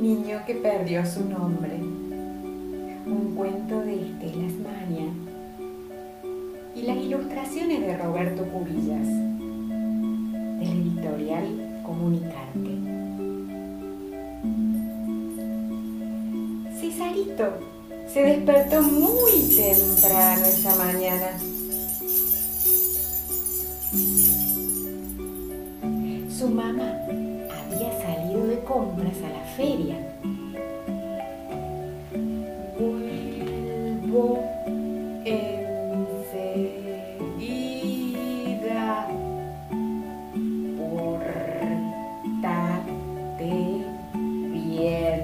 Niño que perdió su nombre. Un cuento de Estela Maña. Y las ilustraciones de Roberto Cubillas. Del editorial Comunicarte. Cesarito se despertó muy temprano esa mañana. Su mamá compras a la feria. Vuelvo enseguida. Pórtate bien.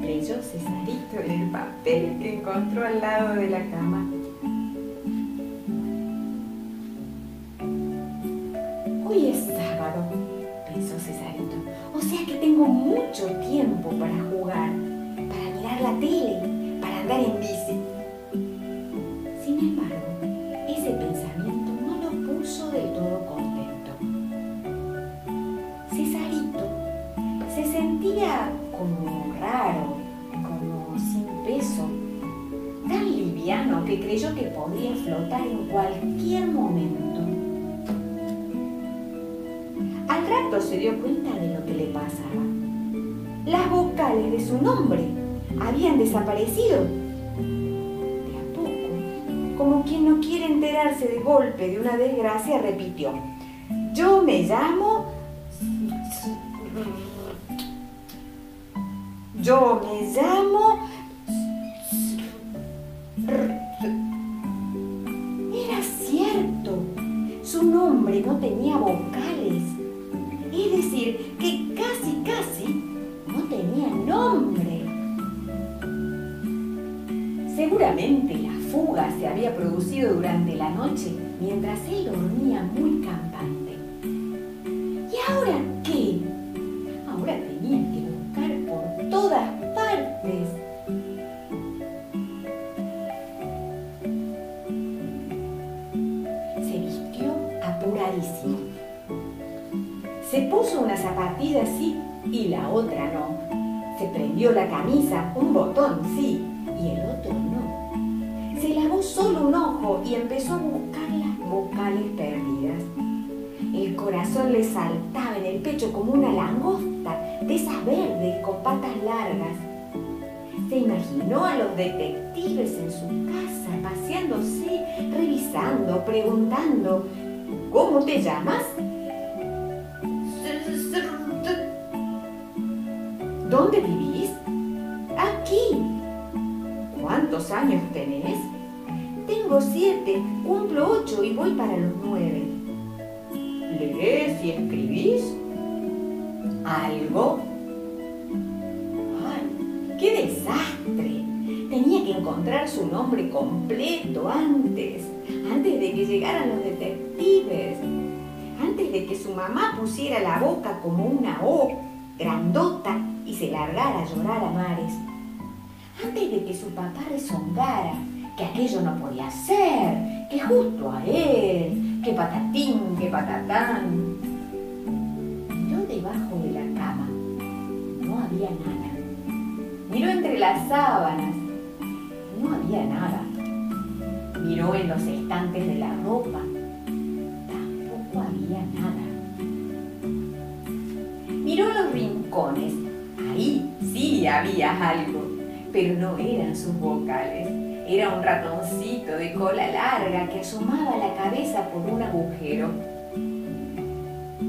Leyó Cesarito en el papel que encontró al lado de la cama. Hoy es sábado, pensó Cesarito. O sea que tengo mucho tiempo para jugar, para mirar la tele, para andar en bici. Sin embargo, ese pensamiento no lo puso del todo contento. Cesarito se sentía como raro, como sin peso, tan liviano que creyó que podía flotar en cualquier momento. Se dio cuenta de lo que le pasaba. Las vocales de su nombre habían desaparecido. De a poco, como quien no quiere enterarse de golpe de una desgracia, repitió, yo me llamo... Yo me llamo... Era cierto, su nombre no tenía vocales. Es decir, que casi, casi no tenía nombre. Seguramente la fuga se había producido durante la noche mientras él dormía muy campante. ¿Y ahora qué? Ahora tenía que buscar por todas partes. Se vistió apuradísimo. Se puso una zapatilla sí y la otra no. Se prendió la camisa, un botón sí y el otro no. Se lavó solo un ojo y empezó a buscar las vocales perdidas. El corazón le saltaba en el pecho como una langosta de esas verdes con patas largas. Se imaginó a los detectives en su casa paseándose, revisando, preguntando, ¿cómo te llamas? ¿Dónde vivís? Aquí. ¿Cuántos años tenés? Tengo siete, cumplo ocho y voy para los nueve. ¿Lees y escribís? ¿Algo? ¡Ay, qué desastre! Tenía que encontrar su nombre completo antes, antes de que llegaran los detectives, antes de que su mamá pusiera la boca como una O grandota se largara a llorar a mares, antes de que su papá rezongara que aquello no podía ser, que justo a él, que patatín, que patatán. Miró debajo de la cama, no había nada. Miró entre las sábanas, no había nada. Miró en los estantes de la ropa, tampoco había nada. Miró los rincones, ahí sí había algo, pero no eran sus vocales. Era un ratoncito de cola larga que asomaba la cabeza por un agujero.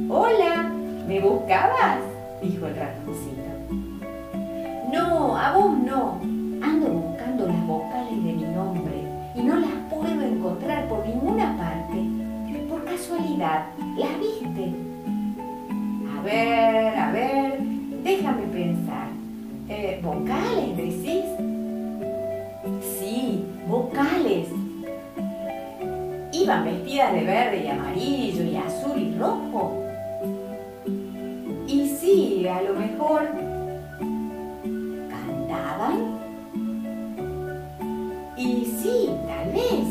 Hola, ¿me buscabas? dijo el ratoncito. No, a vos no. Ando ¿Vocales decís? Sí, vocales. Iban vestidas de verde y amarillo y azul y rojo. Y sí, a lo mejor cantaban. Y sí, tal vez.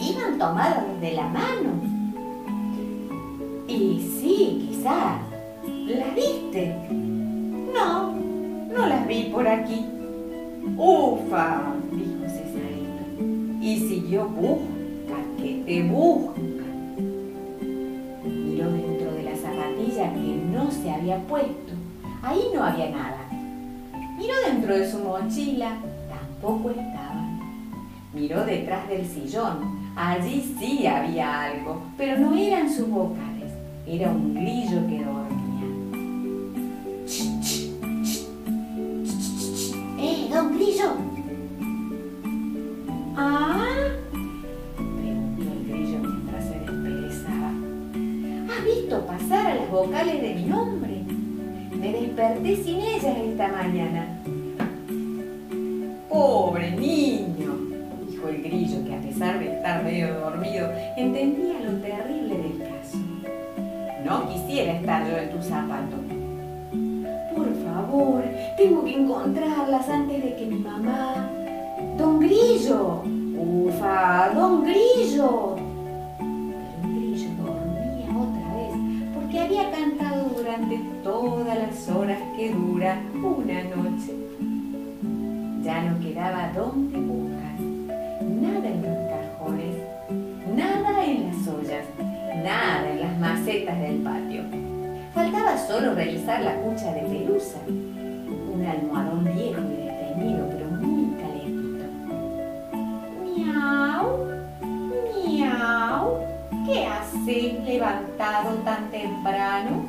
Iban tomadas de la mano. Vi por aquí. Ufa, dijo Cesarito. Y siguió busca, que te busca. Miró dentro de la zapatilla que no se había puesto. Ahí no había nada. Miró dentro de su mochila. Tampoco estaba. Miró detrás del sillón. Allí sí había algo, pero no eran sus vocales. Era un grillo que dormía. Grillo? ¿Ah? Preguntó el grillo mientras se desperezaba. ¿Has visto pasar a las vocales de mi nombre? Me desperté sin ellas esta mañana. Pobre niño, dijo el grillo, que a pesar de estar medio dormido, entendía lo terrible del caso. No quisiera estar yo en tu zapato tengo que encontrarlas antes de que mi mamá... Don Grillo, ufa, don Grillo. Pero el grillo dormía otra vez porque había cantado durante todas las horas que dura una noche. Ya no quedaba donde buscar, nada en los cajones, nada en las ollas, nada en las macetas del patio. Solo revisar la cucha de pelusa, un almohadón viejo y detenido, pero muy calentito. Miau, miau, ¿qué haces levantado tan temprano?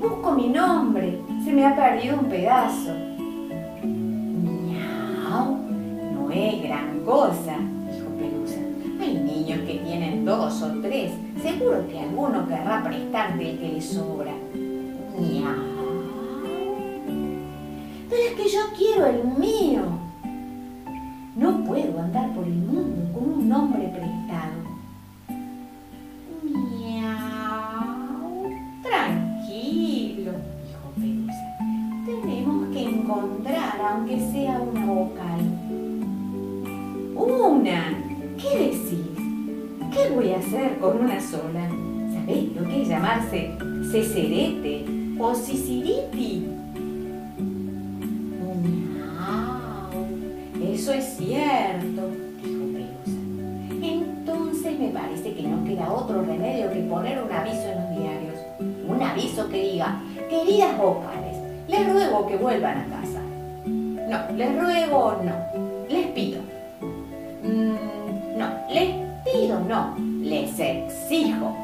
Busco mi nombre, se me ha perdido un pedazo. Miau, no es gran cosa, dos o tres Seguro que alguno querrá prestarte el que le sobra. Miau. Pero es que yo quiero el mío. ¿Qué voy a hacer con una sola? ¿Sabéis lo que es llamarse cecerete o sisiriti? Eso es cierto, dijo Pelusa. Entonces me parece que no queda otro remedio que poner un aviso en los diarios. Un aviso que diga, queridas vocales, les ruego que vuelvan a casa. No, les ruego no, les pido. Mm, no, les pido, no, les exijo.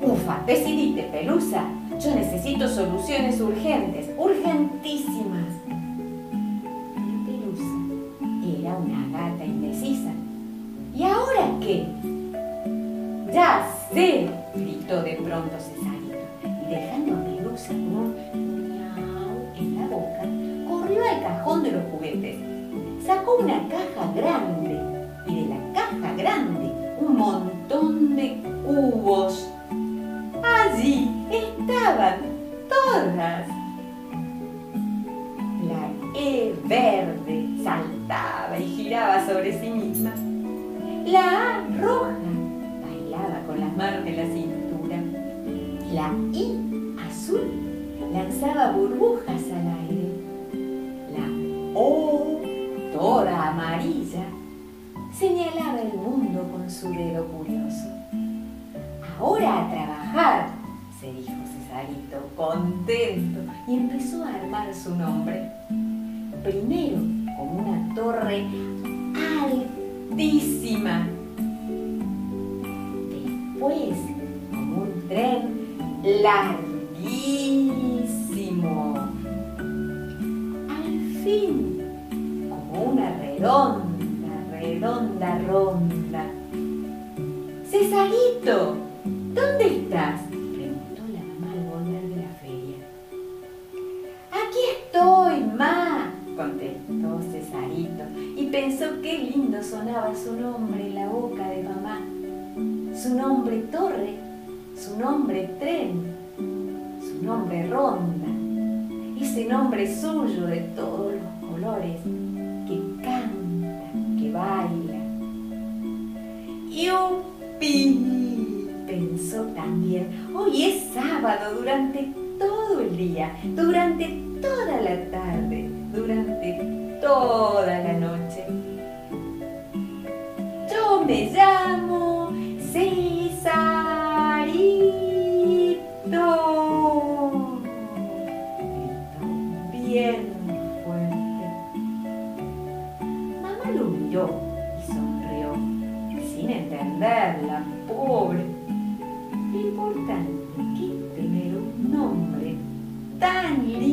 Ufa, decidite, Pelusa. Yo necesito soluciones urgentes, urgentísimas. Pelusa era una gata indecisa. ¿Y ahora qué? Ya sé, gritó de pronto Cesarito, y dejando a Pelusa con un miau en la boca, corrió al cajón de los juguetes. Sacó una caja grande y de la caja grande montón de cubos. Señalaba el mundo con su dedo curioso. Ahora a trabajar, se dijo Cesarito, contento, y empezó a armar su nombre. Primero como una torre altísima, después como un tren larguísimo, suyo de todos los colores que canta baila. ¡Yupi! pensó también. Hoy es sábado durante todo el día, durante toda la tarde, durante toda la noche. Yo me llamo Lo importante